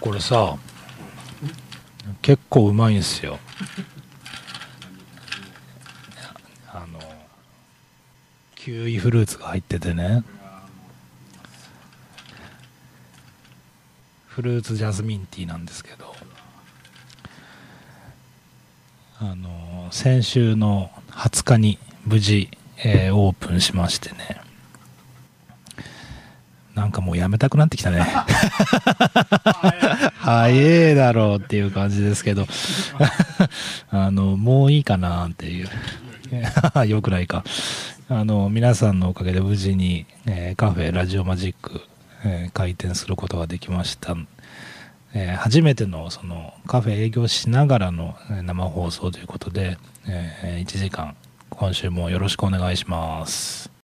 これさ結構うまいんですよ。あのキウイフルーツが入っててね。フルーツジャスミンティーなんですけど。あの先週の20日に無事、えー、オープンしましてね。なんかもうやめたくなってきたね。早えだろうっていう感じですけど。あのもういいかなっていう。よくないか。あの皆さんのおかげで無事に、えー、カフェラジオマジック、えー、開店することができました。えー、初めてのそのカフェ営業しながらの生放送ということで、え、1時間今週もよろしくお願いします。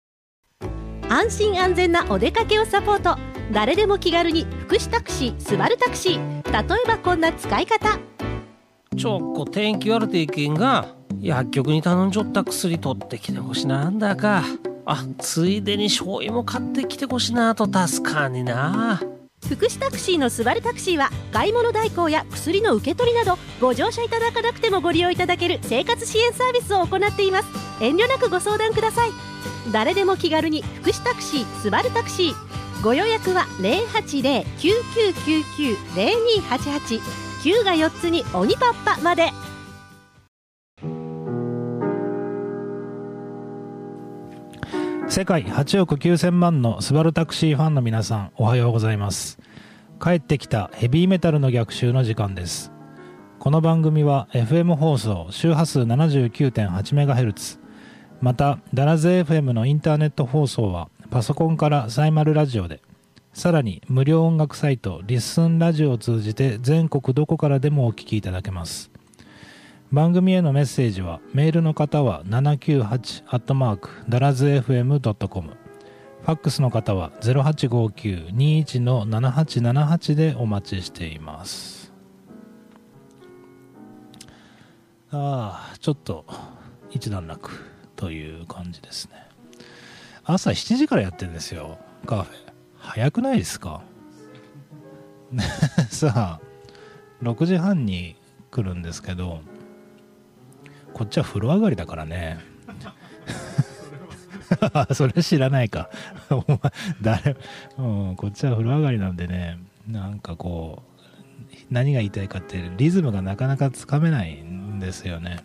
安心安全なお出かけをサポート。誰でも気軽に福祉タクシースバルタクシー。例えばこんな使い方。ちょっこ天気悪ていけんが薬局に頼んじょった薬取ってきてほしなんだか。あついでに醤油も買ってきてほしなと。助かんにな。福祉タクシーのスバルタクシーは買い物代行や薬の受け取りなどご乗車いただかなくてもご利用いただける生活支援サービスを行っています。遠慮なくご相談ください誰でも気軽に福祉タクシースバルタクシー。ご予約は080-9999-0288 9が4つに鬼パッパまで。世界8億9000万のスバルタクシーファンの皆さんおはようございます。帰ってきたヘビーメタルの逆襲の時間です。この番組は FM 放送周波数 79.8MHz またダラズ FM のインターネット放送はパソコンからサイマルラジオでさらに無料音楽サイトリッスンラジオを通じて全国どこからでもお聴きいただけます。番組へのメッセージはメールの方は798ダラズ FM.com ファックスの方は0859-21-7878でお待ちしています。ああちょっと一段落。という感じですね。朝7時からやってるんですよ。カフェ。早くないですか？さあ6時半に来るんですけどこっちは風呂上がりだからね。それ知らないか。お前誰、うん、こっちは風呂上がりなんでね。なんかこう何が言いたいかってリズムがなかなかつかめないんですよね。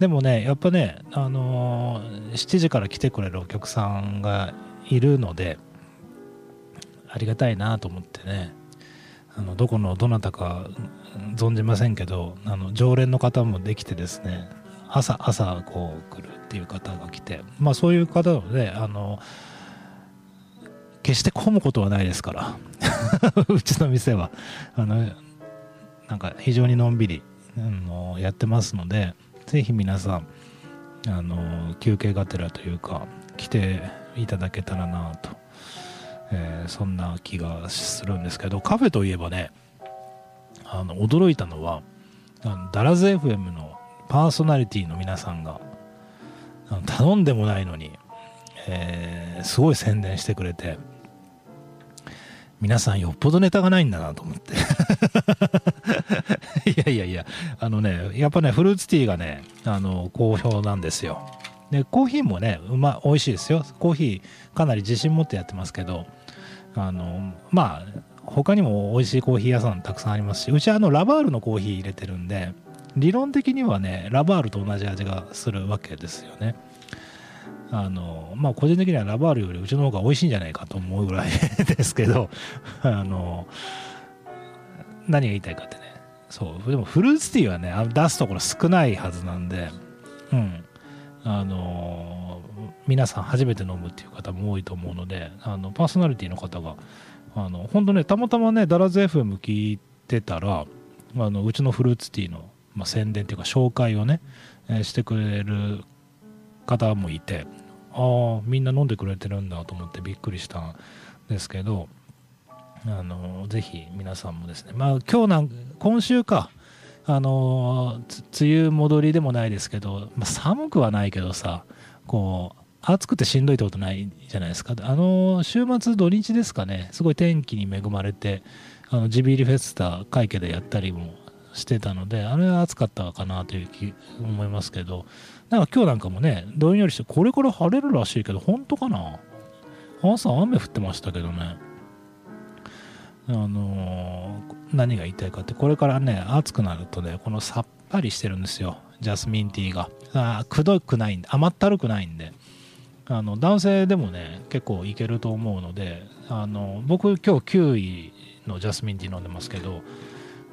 でもねやっぱねあのー、7時から来てくれるお客さんがいるのでありがたいなと思ってね。あのどこのどなたか存じませんけどあの常連の方もできてですね朝朝こう来るっていう方が来てまあそういう方はねあの決して混むことはないですから うちの店は。あのなんか非常にのんびりあのやってますのでぜひ皆さんあの休憩がてらというか来ていただけたらなとえー、そんな気がするんですけどカフェといえばねあの驚いたのはあのダラズ FM のパーソナリティの皆さんが頼んでもないのに、えー、すごい宣伝してくれて皆さんよっぽどネタがないんだなと思って。いやいやいやあのねやっぱねフルーツティーがねあの好評なんですよ。でコーヒーもねうま美味しいですよ。コーヒーかなり自信持ってやってますけどあのまあ他にも美味しいコーヒー屋さんたくさんありますしうちはあのラバールのコーヒー入れてるんで理論的にはねラバールと同じ味がするわけですよね。あのまあ個人的にはラバールよりうちの方が美味しいんじゃないかと思うぐらい ですけどあの何が言いたいかってね。そう。でもフルーツティーはね出すところ少ないはずなんでうん。あの皆さん初めて飲むっていう方も多いと思うのであのパーソナリティの方があの本当ねたまたまねダラズ FM 聞いてたらあのうちのフルーツティーの、まあ、宣伝っていうか紹介をね、え、してくれる方もいてああみんな飲んでくれてるんだと思ってびっくりしたんですけどあのぜひ皆さんもですねまあ今日なん今週かあの梅雨戻りでもないですけど、まあ、寒くはないけどさこう暑くてしんどいってことないじゃないですか。あの週末土日ですかねすごい天気に恵まれてあのジビリフェスタ会計でやったりもしてたのであれは暑かったかなという気思いますけどなんか今日なんかもねどんよりしてこれから晴れるらしいけど本当かな？朝雨降ってましたけどね。あのー何が言いたいかってこれからね暑くなるとねこのさっぱりしてるんですよ。ジャスミンティーが。あくどくないんで甘ったるくないんで。あの男性でもね結構いけると思うのであの僕今日9位のジャスミンティー飲んでますけど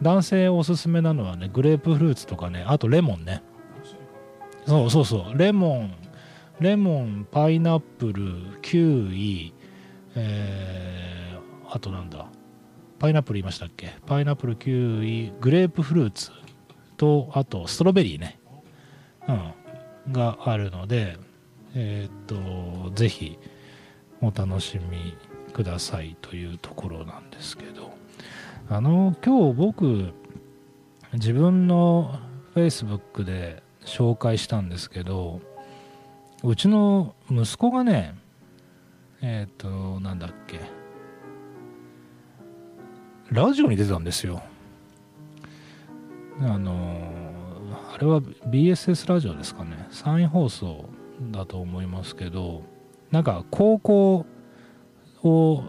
男性おすすめなのはねグレープフルーツとかねあとレモンね。そうそうそう。レモンレモンパイナップルキウイえー、あとなんだ？パイナップル言いましたっけ？パイナップルキウイグレープフルーツとあとストロベリーね。うん。があるのでえーっとぜひお楽しみくださいというところなんですけど。あの今日僕自分の Facebook で紹介したんですけどうちの息子がねえっ、となんだっけラジオに出てたんですよ。あのあれは BSS ラジオですかね。山陰放送だと思いますけどなんか高校を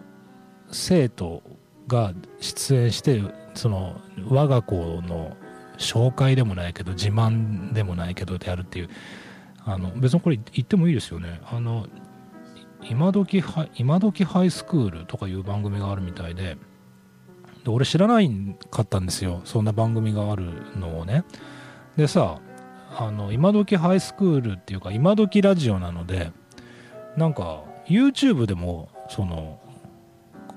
生徒が出演してその我が子の紹介でもないけど自慢でもないけどでやるっていう。あの別にこれ言ってもいいですよね。あの今時ハ今時ハイスクールとかいう番組があるみたいでで俺知らないかったんですよ。そんな番組があるのをね。でさあの今時ハイスクールっていうか今時ラジオなのでなんか YouTube でもその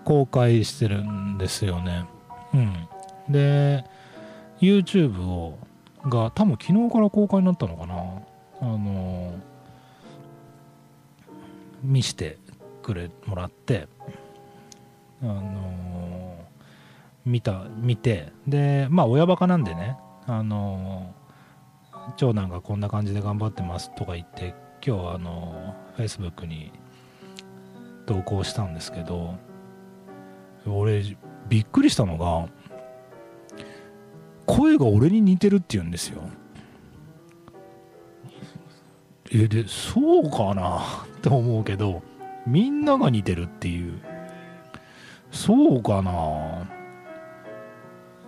公開してるんですよね。うん。で YouTube をが多分昨日から公開になったのかな。あの見してくれもらってあの見た見てでまあ親バカなんでねあの長男がこんな感じで頑張ってますとか言って今日あの Facebook に投稿したんですけど俺びっくりしたのが声が俺に似てるって言うんですよ。えでそうかな？って思うけどみんなが似てるっていう。そうかな？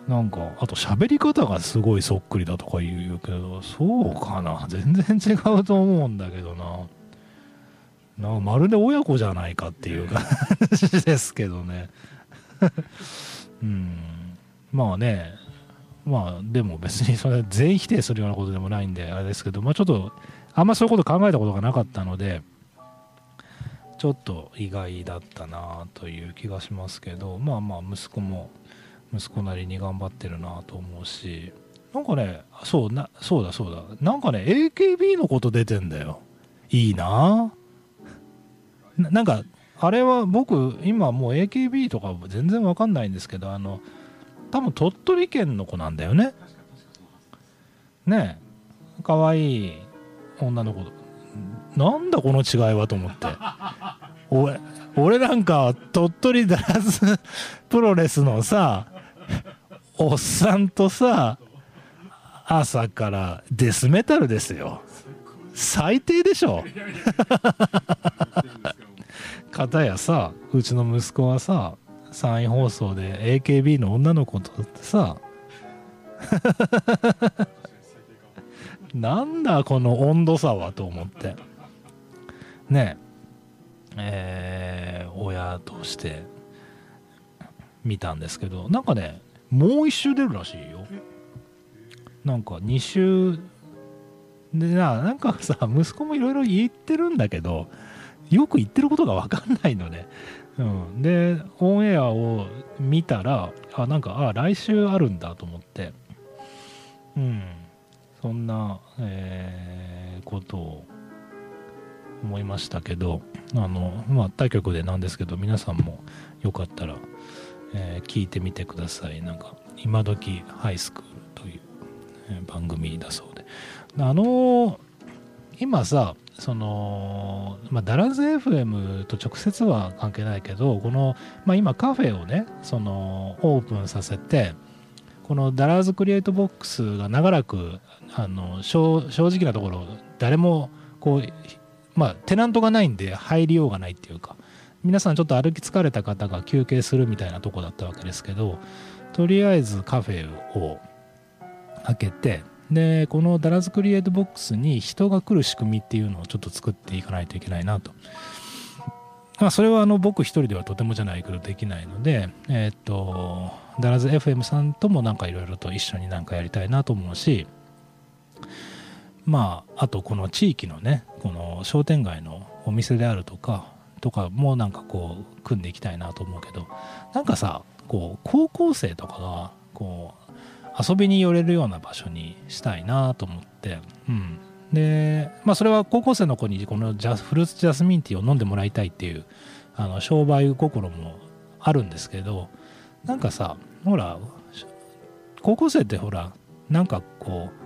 なんかあと喋り方がすごいそっくりだとか言うけどそうかな？全然違うと思うんだけどな。なまるで親子じゃないかっていう 感じですけどね。うん。まあね。まあでも別にそれ全否定するようなことでもないんであれですけどまあちょっとあんまそういうこと考えたことがなかったのでちょっと意外だったなという気がしますけどまあまあ息子も息子なりに頑張ってるなと思うしなんかねそうなそうだそうだ。なんかね AKB のこと出てんだよ。いいな？ななんかあれは僕今もう AKB とか全然わかんないんですけどあの多分鳥取県の子なんだよね。ねえ。かわいい女の子。なんだこの違いはと思って。俺俺なんか鳥取ダラスプロレスのさおっさんとさ朝からデスメタルですよ。最低でしょ。片やさうちの息子はさ山陰放送で AKB の女の子とってさ。なんだこの温度差はと思って。ね。ええー親として見たんですけど。なんかねもう一周出るらしいよ。なんか2周。でななんかさ息子もいろいろ言ってるんだけどよく言ってることが分かんないのね、うん、でオンエアを見たらあなんかあ来週あるんだと思って。うん。そんな、えーことを思いましたけどあのまあ他局でなんですけど皆さんもよかったら、えー聞いてみてください。なんか今時ハイスクールという、え番組だそうで。あの今さその、まあ、ダラズ FM と直接は関係ないけどこの、まあ、今カフェをねそのオープンさせてこのダラズクリエイトボックスが長らくあの正正直なところ誰もこうまあテナントがないんで入りようがないっていうか皆さんちょっと歩き疲れた方が休憩するみたいなとこだったわけですけどとりあえずカフェを開けてでこのダラズクリエイトボックスに人が来る仕組みっていうのをちょっと作っていかないといけないなと。まあ、それはあの僕一人ではとてもじゃないけどできないので、えっ、と、ダラズ FM さんともなんかいろいろと一緒になんかやりたいなと思うし、まあ、あとこの地域のね、この商店街のお店であるとか、とかもなんかこう組んでいきたいなと思うけど、なんかさ、こう高校生とかがこう遊びに寄れるような場所にしたいなと思って、うん、で、まあ、それは高校生の子にこのジャフルーツジャスミンティーを飲んでもらいたいっていうあの商売心もあるんですけどなんかさほら高校生ってほらなんかこう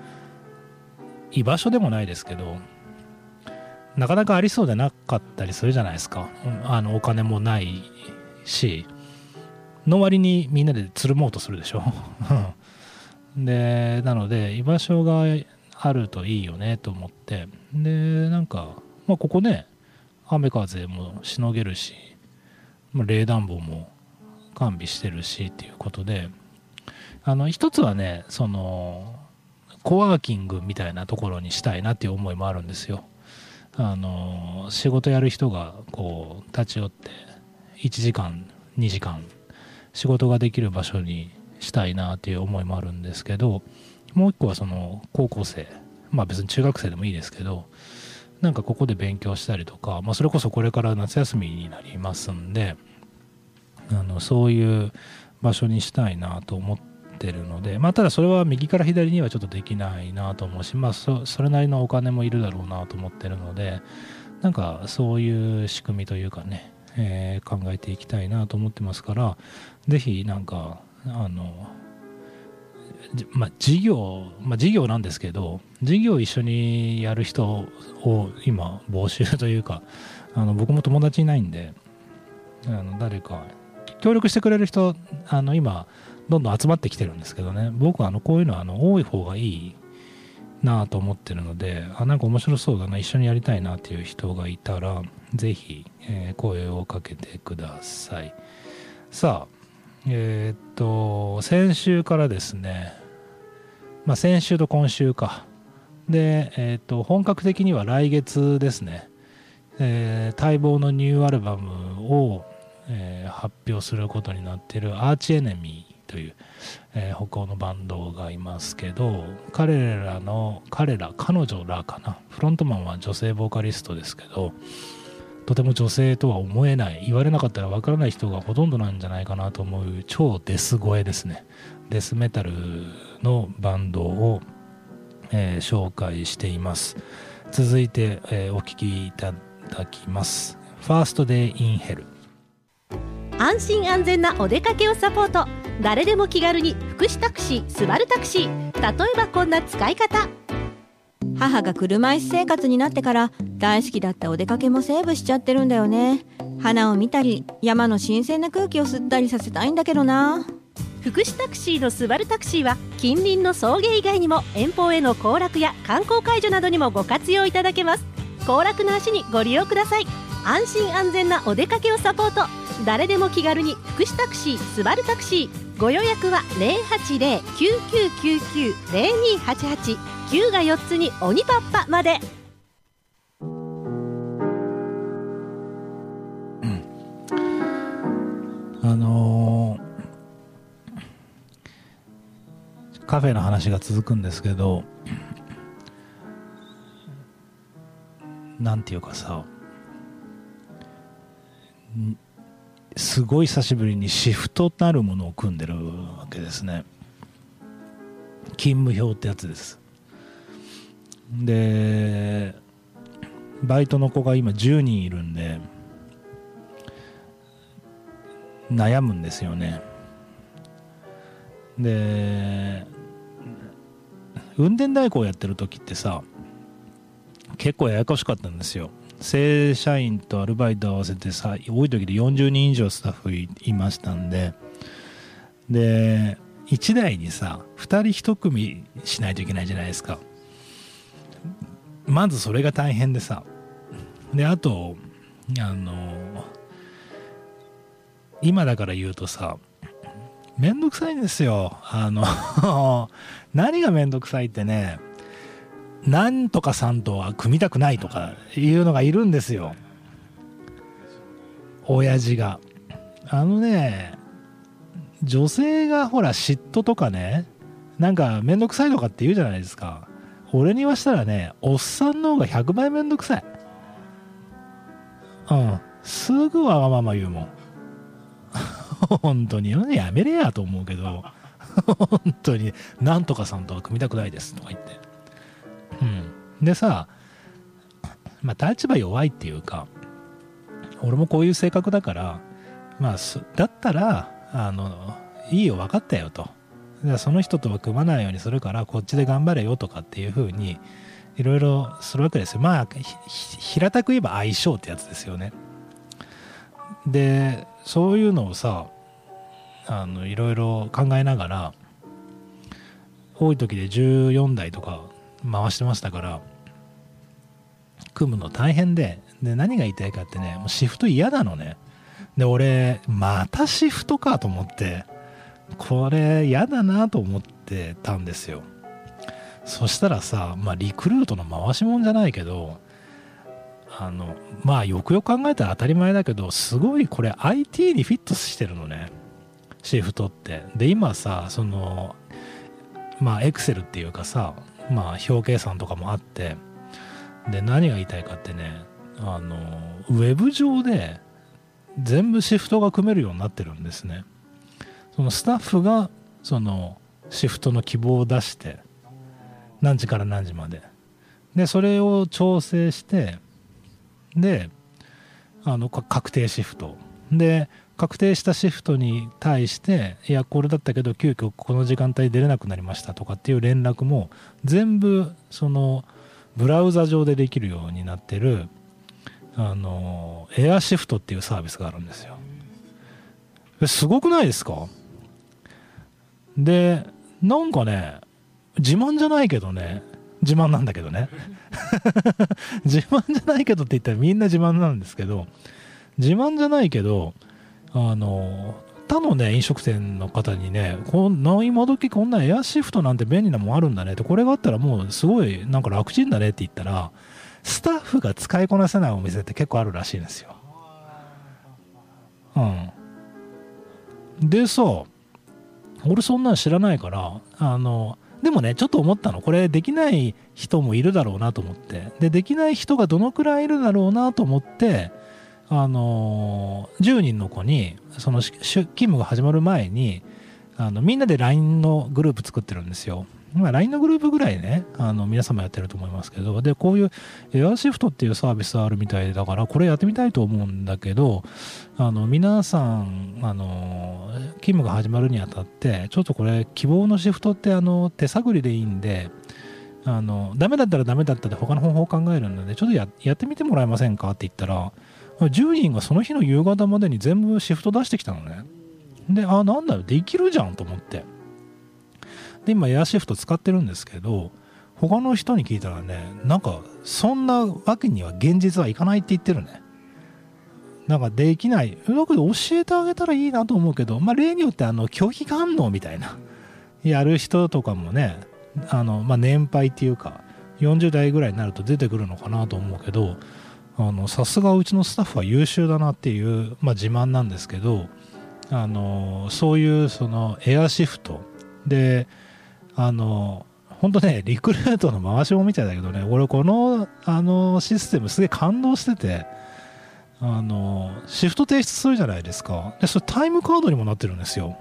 居場所でもないですけどなかなかありそうでなかったりするじゃないですか、あのお金もないしの割にみんなでつるもうとするでしょ。でなので居場所があるといいよねと思って。でなんか、まあ、ここね雨風もしのげるし、まあ、冷暖房も完備してるしっていうことであの一つはねそのコワーキングみたいなところにしたいなっていう思いもあるんですよ。あの仕事やる人がこう立ち寄って1時間2時間仕事ができる場所にしたいなっていう思いもあるんですけどもう一個はその高校生まあ別に中学生でもいいですけどなんかここで勉強したりとか、まあ、それこそこれから夏休みになりますんであのそういう場所にしたいなと思ってるのでまあただそれは右から左にはちょっとできないなと思うしまあそれなりのお金もいるだろうなと思ってるのでなんかそういう仕組みというかね、えー、考えていきたいなと思ってますから是非なんかあのまあ、事業、まあ、事業なんですけど、事業一緒にやる人を今募集というか、あの僕も友達いないんで、あの誰か協力してくれる人、あの今、どんどん集まってきてるんですけどね、僕はあのこういうのはあの多い方がいいなと思ってるので、あ、なんか面白そうだな、一緒にやりたいなっていう人がいたら、ぜひ、えー、声をかけてください。さあ、えー、っと、先週からですね、まあ、先週と今週か。で、えー、っと、本格的には来月ですね、えー、待望のニューアルバムを、えー、発表することになっているアーチエネミーという、えー、北欧のバンドがいますけど、彼らの、彼ら、彼女らかな？フロントマンは女性ボーカリストですけど、とても女性とは思えない言われなかったらわからない人がほとんどなんじゃないかなと思う超デス声ですね。デスメタルのバンドを、えー、紹介しています。続いて、えー、お聴きいただきます「 First Day in Hell」安心安全なお出かけをサポート。誰でも気軽に福祉タクシースバルタクシー例えばこんな使い方。母が車椅子生活になってから大好きだったお出かけもセーブしちゃってるんだよね。花を見たり山の新鮮な空気を吸ったりさせたいんだけどな。福祉タクシーのスバルタクシーは近隣の送迎以外にも遠方への行楽や観光解除などにもご活用いただけます。行楽の足にご利用ください。安心安全なお出かけをサポート。誰でも気軽に福祉タクシースバルタクシー。ご予約は080-9999-0288 9が4つに鬼パッパまで。あのー、カフェの話が続くんですけどなんていうかさすごい久しぶりにシフトなるものを組んでるわけですね。勤務表ってやつです。でバイトの子が今10人いるんで悩むんですよね。で運転代行やってる時ってさ結構ややこしかったんですよ。正社員とアルバイト合わせてさ多い時で40人以上スタッフいましたんで。で1台にさ2人1組しないといけないじゃないですか。まずそれが大変でさ。であとあの今だから言うとさめんどくさいんですよ。あの 何がめんどくさいってねなんとかさんとは組みたくないとかいうのがいるんですよ。親父が。あのね女性がほら嫉妬とかねなんかめんどくさいとかって言うじゃないですか。俺に言わしたらねおっさんの方が100倍めんどくさい。うん。すぐわがまま言うもん。本当に。やめれやと思うけど。本当に。なんとかさんとは組みたくないですとか言って。うん。でさまあ立場弱いっていうか俺もこういう性格だからまあだったらあのいいよ分かったよと。その人とは組まないようにするからこっちで頑張れよとかっていう風にいろいろするわけですよ。まあ平たく言えば相性ってやつですよね。でそういうのをさあのいろいろ考えながら多い時で14台とか回してましたから組むの大変でで何が言いたいかってねもうシフト嫌なのね。で俺またシフトかと思って。これ嫌だなと思ってたんですよ。そしたらさ、まあ、リクルートの回しもんじゃないけどあのまあよくよく考えたら当たり前だけどすごいこれ IT にフィットしてるのね。シフトって。で今さそのまあエクセルっていうかさまあ表計算とかもあってで何が言いたいかってねあのウェブ上で全部シフトが組めるようになってるんですね。そのスタッフがそのシフトの希望を出して何時から何時まで。でそれを調整してであの確定シフト。で確定したシフトに対していやこれだったけど急遽この時間帯出れなくなりましたとかっていう連絡も全部そのブラウザ上でできるようになってるあのエアシフトっていうサービスがあるんですよ。すごくないですか？でなんかね自慢じゃないけどね自慢なんだけどね 自慢じゃないけどって言ったらみんな自慢なんですけど自慢じゃないけどあの他のね飲食店の方にねこんな今時こんなエアシフトなんて便利なもんあるんだねってこれがあったらもうすごいなんか楽ちんだねって言ったらスタッフが使いこなせないお店って結構あるらしいんですよ。うん。でさ、俺そんなん知らないから、あの、でもね、ちょっと思ったの。これできない人もいるだろうなと思って。で、できない人がどのくらいいるだろうなと思って、あの10人の子に、その勤務が始まる前に、あのみんなで LINE のグループ作ってるんですよ。ま、LINE のグループぐらいね、あの皆様やってると思いますけど、で、こういうエアシフトっていうサービスあるみたいだから、これやってみたいと思うんだけど、あの皆さん、あの勤務が始まるにあたって、ちょっとこれ、希望のシフトってあの手探りでいいんで、あのダメだったらダメだったで他の方法を考えるので、ちょっとやってみてもらえませんかって言ったら、10人がその日の夕方までに全部シフト出してきたのね。で、あ、なんだよ、できるじゃんと思って。で今エアシフト使ってるんですけど他の人に聞いたらねなんかそんなわけには現実はいかないって言ってるね。なんかできない。だけど教えてあげたらいいなと思うけどまあ例によってあの拒否反応みたいな。やる人とかもねあの、まあ、年配っていうか40代ぐらいになると出てくるのかなと思うけどさすがうちのスタッフは優秀だなっていう、まあ、自慢なんですけどあのそういうそのエアシフトであの本当ねリクルートの回しもみたいだけどね俺このあのシステムすげえ感動しててあのシフト提出するじゃないですか。でそれタイムカードにもなってるんですよ。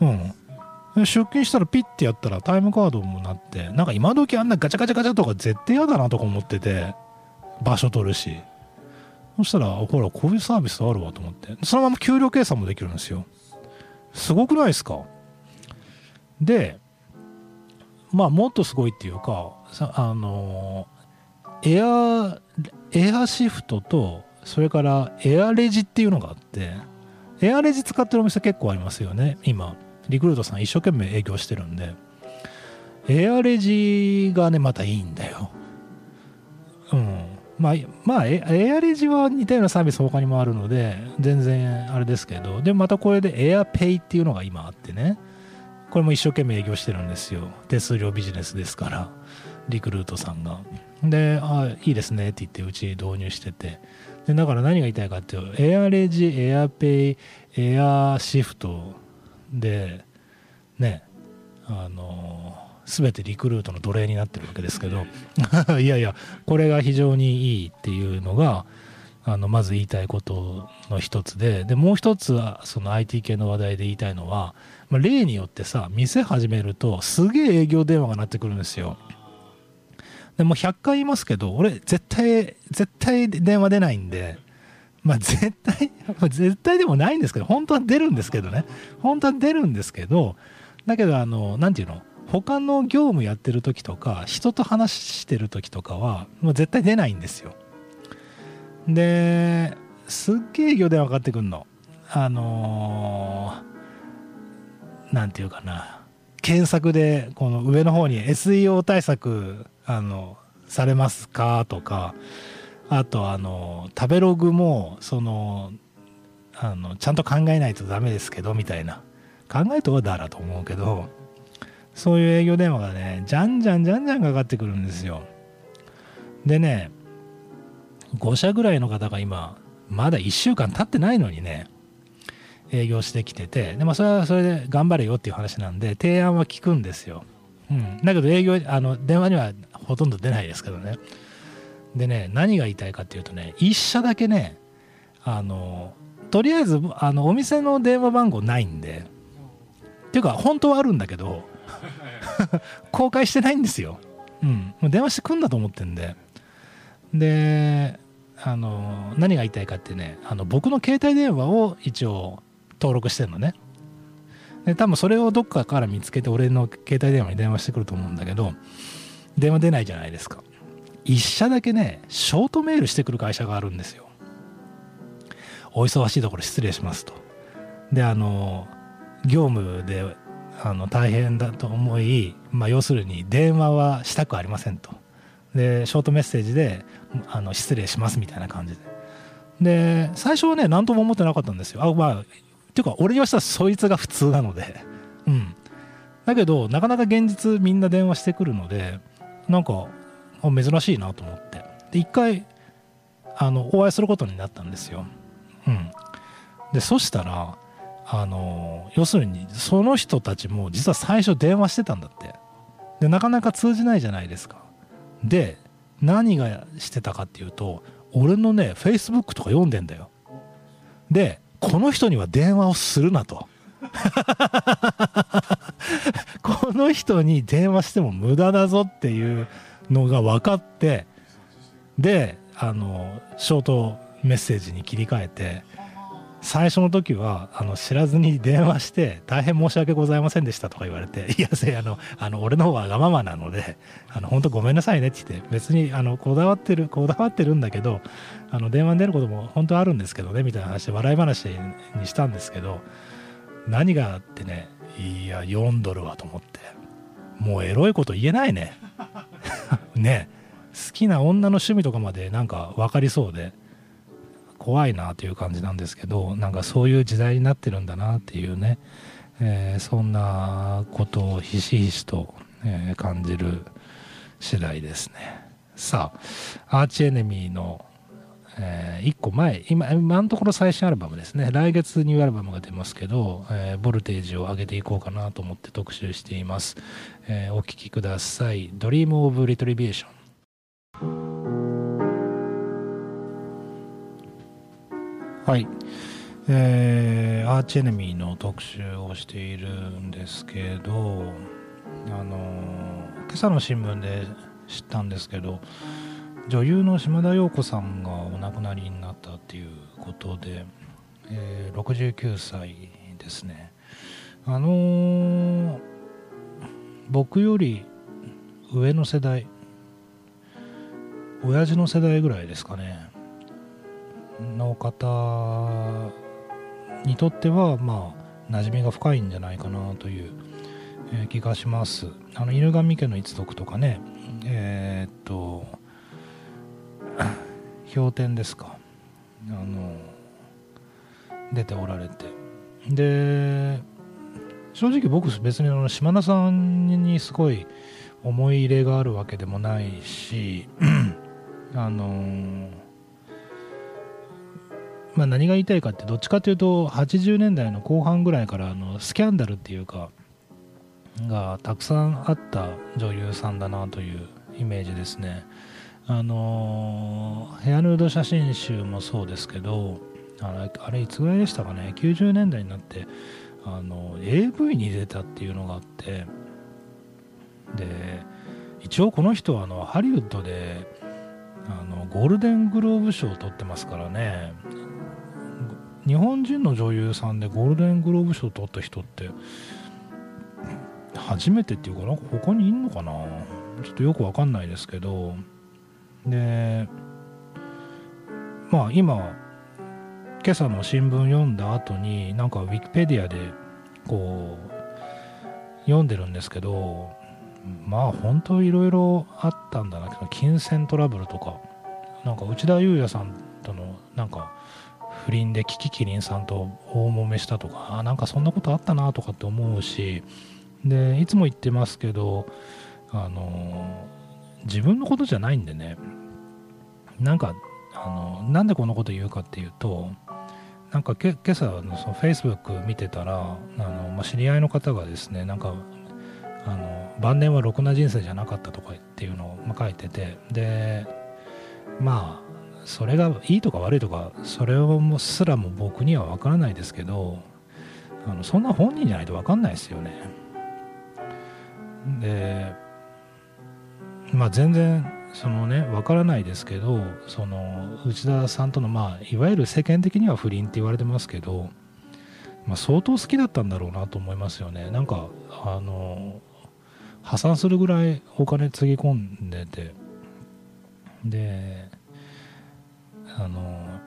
うん。出勤したらピッてやったらタイムカードもなってなんか今時あんなガチャガチャガチャとか絶対嫌だなとか思ってて場所取るし。そしたらほらこういうサービスあるわと思って。そのまま給料計算もできるんですよ。すごくないですか？でまあもっとすごいっていうかさあのエアエアシフトとそれからエアレジっていうのがあってエアレジ使ってるお店結構ありますよね今。リクルートさん一生懸命営業してるんで。エアレジがねまたいいんだよ。うん。まあ、まあ、エアレジは似たようなサービス他にもあるので全然あれですけど。でまたこれでエアペイっていうのが今あってね。これも一生懸命営業してるんですよ。手数料ビジネスですから。リクルートさんが。であいいですね。って言ってうち導入してて。でだから何が言いたいかっていうとエアレジエアペイエアシフトでねあの全てリクルートの奴隷になってるわけですけど。いやいやこれが非常にいいっていうのがあのまず言いたいことの一つででもう一つはその IT 系の話題で言いたいのは、まあ、例によってさ店始めるとすげえ営業電話が鳴ってくるんですよ。でも100回言いますけど俺絶対絶対電話出ないんでまあ絶対 絶対でもないんですけど本当は出るんですけどね。本当は出るんですけどだけどあの何て言うの他の業務やってる時とか人と話してる時とかはもう絶対出ないんですよ。ですっげえ営業電話かかってくんの。あのー、なんていうかな。検索でこの上の方に SEO 対策あのされますかとかあとあの食べログもそのあのちゃんと考えないとダメですけどみたいな。考えとはだらと思うけどそういう営業電話がねじゃんじゃんじゃんじゃんかかってくるんですよ。でね5社ぐらいの方が今まだ1週間経ってないのにね営業してきててで、まあ、それはそれで頑張れよっていう話なんで提案は聞くんですよ、うん、だけど営業あの電話にはほとんど出ないですけどねでね何が言いたいかっていうとね1社だけねあのとりあえずあのお店の電話番号ないんでっていうか本当はあるんだけど 公開してないんですよ。うん。もう電話してくんだと思ってんで。で、あの、何が言いたいかってね、あの僕の携帯電話を一応登録してるのね。で、多分それをどっかから見つけて俺の携帯電話に電話してくると思うんだけど、電話出ないじゃないですか。一社だけね、ショートメールしてくる会社があるんですよ。お忙しいところ失礼しますと。で、あの、業務であの大変だと思い、まあ、要するに電話はしたくありませんとでショートメッセージであの失礼しますみたいな感じで。で最初はね何とも思ってなかったんですよ。あまあっていうか俺にはしたらそいつが普通なので。うん。だけどなかなか現実みんな電話してくるのでなんか珍しいなと思って。で一回あのお会いすることになったんですよ。うん。でそしたらあの要するにその人たちも実は最初電話してたんだって。でなかなか通じないじゃないですか。で何がしてたかっていうと俺のねフェイスブックとか読んでんだよ。でこの人には電話をするなと。この人に電話しても無駄だぞっていうのが分かってであのショートメッセージに切り替えて最初の時はあの知らずに電話して大変申し訳ございませんでしたとか言われていやせあのあの俺の方がわがままなのであの本当ごめんなさいねって言って別にあのこだわってるこだわってるんだけどあの電話に出ることも本当あるんですけどねみたいな話で笑い話にしたんですけど何があってねいや4ドルはと思ってもうエロいこと言えないね ね好きな女の趣味とかまでなんか分かりそうで。怖いなという感じなんですけどなんかそういう時代になってるんだなっていうね、えー、そんなことをひしひしと、えー、感じる次第ですね。さあアーチエネミーの、えー、1個前今今のところ最新アルバムですね。来月ニューアルバムが出ますけど、え、ボルテージを上げていこうかなと思って特集しています、え、お聴きください「Dream of Retribution」はい、えー、アーチエネミーの特集をしているんですけど、あの今朝の新聞で知ったんですけど女優の島田陽子さんがお亡くなりになったっていうことで、えー、69歳ですね。あのー、僕より上の世代親父の世代ぐらいですかね。の方にとってはまあ馴染みが深いんじゃないかなという、えー気がします。あの犬神家の一族とかねえーっと 氷点ですか。あの出ておられて。で正直僕別にあの島田さんにすごい思い入れがあるわけでもないし あのまあ何が言いたいかってどっちかというと80年代の後半ぐらいからあのスキャンダルっていうかがたくさんあった女優さんだなというイメージですね。あのヘアヌード写真集もそうですけどあれあれいつぐらいでしたかね？90年代になってあの AV に出たっていうのがあってで一応この人はあのハリウッドであのゴールデングローブ賞を取ってますからね。日本人の女優さんでゴールデングローブ賞取った人って初めてっていうかなんか他にいんのかな？ちょっとよくわかんないですけど。でまあ今今朝の新聞読んだ後になんかウィキペディアでこう読んでるんですけどまあ本当いろいろあったんだな金銭トラブルとか。なんか内田裕也さんとのなんか不倫でキキキリンさんと大揉めしたとかあなんかそんなことあったなとかって思うしでいつも言ってますけどあの自分のことじゃないんでね。なんかあのなんでこのこと言うかっていうとなんかけ今朝のその Facebook 見てたらあの、まあ、知り合いの方がですねなんかあの晩年はろくな人生じゃなかったとかっていうのを、ま、書いててでまあそれがいいとか悪いとかそれもすらも僕には分からないですけどあのそんな本人じゃないと分かんないですよね。でまあ全然そのね分からないですけどその内田さんとのまあいわゆる世間的には不倫って言われてますけど、まあ、相当好きだったんだろうなと思いますよね。なんかあの破産するぐらいお金つぎ込んでて。であの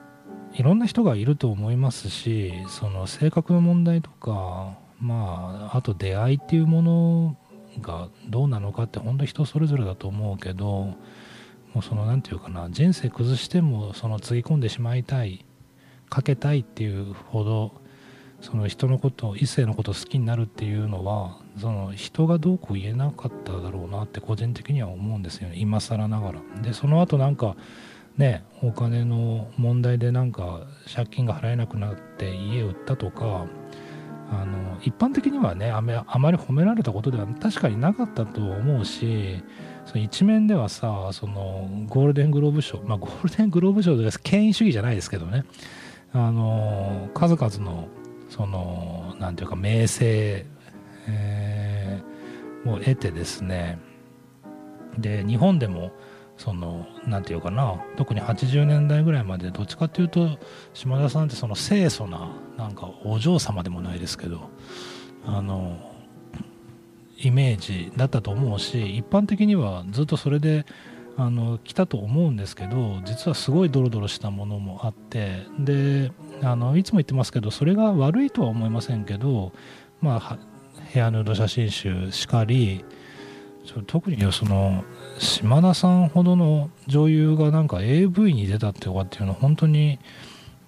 いろんな人がいると思いますしその性格の問題とかまああと出会いっていうものがどうなのかって本当人それぞれだと思うけどもうその何て言うかな人生崩してもそのつぎ込んでしまいたいかけたいっていうほどその人のこと異性のこと好きになるっていうのはその人がどうこう言えなかっただろうなって個人的には思うんですよね。今更ながら。でその後なんかねお金の問題でなんか借金が払えなくなって家を売ったとかあの一般的にはねあまあまり褒められたことでは確かになかったと思うしその一面ではさそのゴールデングローブ賞まあゴールデングローブ賞です権威主義じゃないですけどねあの数々のそのなんていうか名声、えーを得てですねで日本でもそのなんていうかな特に80年代ぐらいまでどっちかっていうと島田さんってその清楚ななんかお嬢様でもないですけどあのイメージだったと思うし一般的にはずっとそれであの来たと思うんですけど実はすごいドロドロしたものもあってであのいつも言ってますけどそれが悪いとは思いませんけどまあヘアヌード写真集しかり特にその島田さんほどの女優がなんか AV に出たってとかっていうのは本当に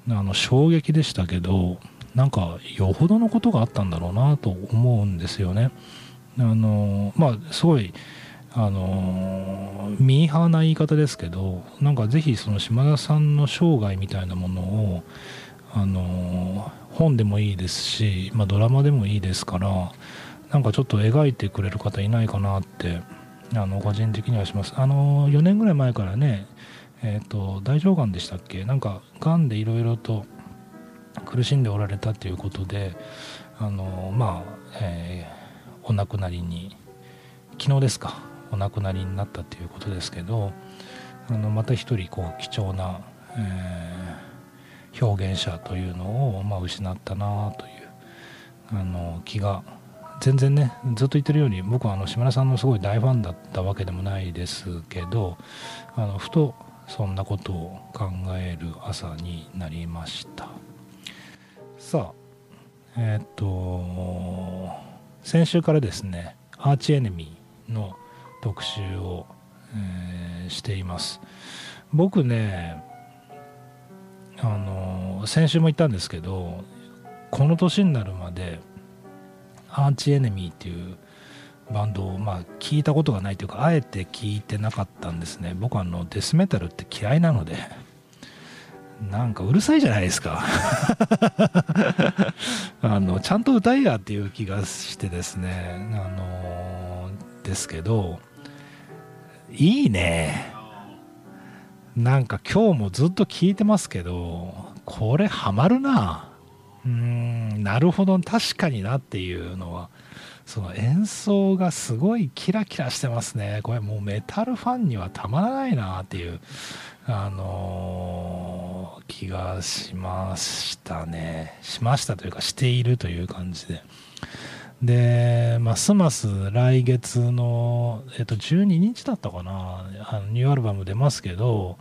あの衝撃でしたけどなんかよほどのことがあったんだろうなと思うんですよね。あのまあすごいあのミーハーな言い方ですけどなんかぜひその島田さんの生涯みたいなものをあの本でもいいですし、まあ、ドラマでもいいですからなんかちょっと描いてくれる方いないかなってあの個人的にはします。あの4年ぐらい前からねえっ、と大腸がんでしたっけ？なんかがんでいろいろと苦しんでおられたということであのまあ、えーお亡くなりに昨日ですかお亡くなりになったということですけどあのまた一人こう貴重な、えー表現者というのを、まあ、失ったなというあの気が全然ねずっと言ってるように僕はあの島田さんのすごい大ファンだったわけでもないですけどあのふとそんなことを考える朝になりました。さあえっ、と先週からですねアーチエネミーの特集を、えーしています。僕ねあの先週も言ったんですけどこの年になるまでアーチエネミーっていうバンドを、まあ、聞いたことがないというかあえて聞いてなかったんですね。僕はあのデスメタルって嫌いなので なんかうるさいじゃないですか。あのちゃんと歌いやっていう気がしてですね。あのですけどいいね。なんか今日もずっと聞いてますけどこれハマるな。うんなるほど確かになっていうのはその演奏がすごいキラキラしてますね。これもうメタルファンにはたまらないなっていうあのー気がしましたね。しましたというかしているという感じで。でますます来月の、えっと、12日だったかな。あのニューアルバム出ますけど、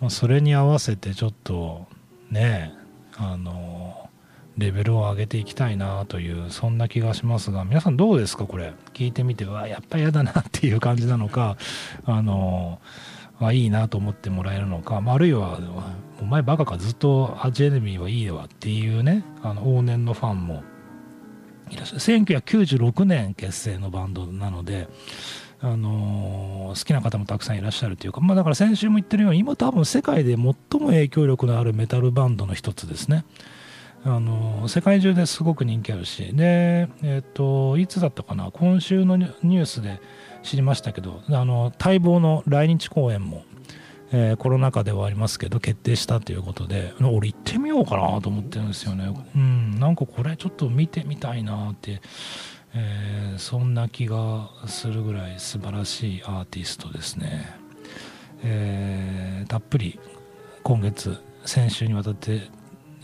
まあそれに合わせてちょっとねあのレベルを上げていきたいなというそんな気がしますが皆さんどうですかこれ？聞いてみてわやっぱり嫌だなっていう感じなのかあのあいいなと思ってもらえるのか、あ、あるいはお前バカかずっとアジエネミーはいいわっていうねあの往年のファンもいらっしゃる1996年結成のバンドなので、あのー好きな方もたくさんいらっしゃるというか、まあ、だから先週も言ってるように今多分世界で最も影響力のあるメタルバンドの一つですね。あの世界中ですごく人気あるし。で、えっといつだったかな？今週のニュニュースで知りましたけどあの待望の来日公演も、えーコロナ禍ではありますけど決定したということで俺行ってみようかなと思ってるんですよね。うんなんかこれちょっと見てみたいなって、えーそんな気がするぐらい素晴らしいアーティストですね、えーたっぷり今月先週にわたって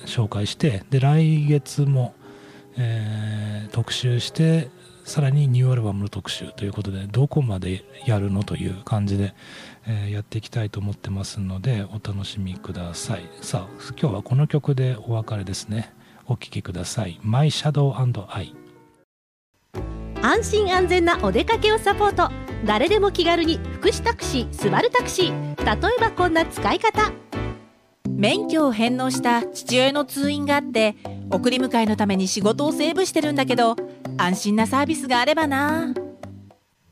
紹介してで来月も、えー特集してさらにニューアルバムの特集ということでどこまでやるのという感じで、えーやっていきたいと思ってますのでお楽しみください。さあ今日はこの曲でお別れですね。お聴きください「My Shadow and I」安心安全なお出かけをサポート。誰でも気軽に福祉タクシースバルタクシー例えばこんな使い方。免許を返納した父親の通院があって送り迎えのために仕事をセーブしてるんだけど安心なサービスがあればな。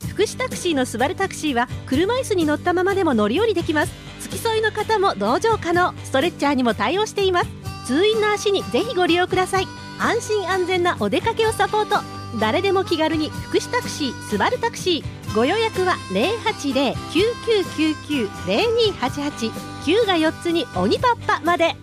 福祉タクシーのスバルタクシーは車椅子に乗ったままでも乗り降りできます。付き添いの方も同乗可能。ストレッチャーにも対応しています。通院の足にぜひご利用ください。安心安全なお出かけをサポート。誰でも気軽に福祉タクシースバルタクシーご予約は080-9999-0288 9が4つに鬼パッパまで。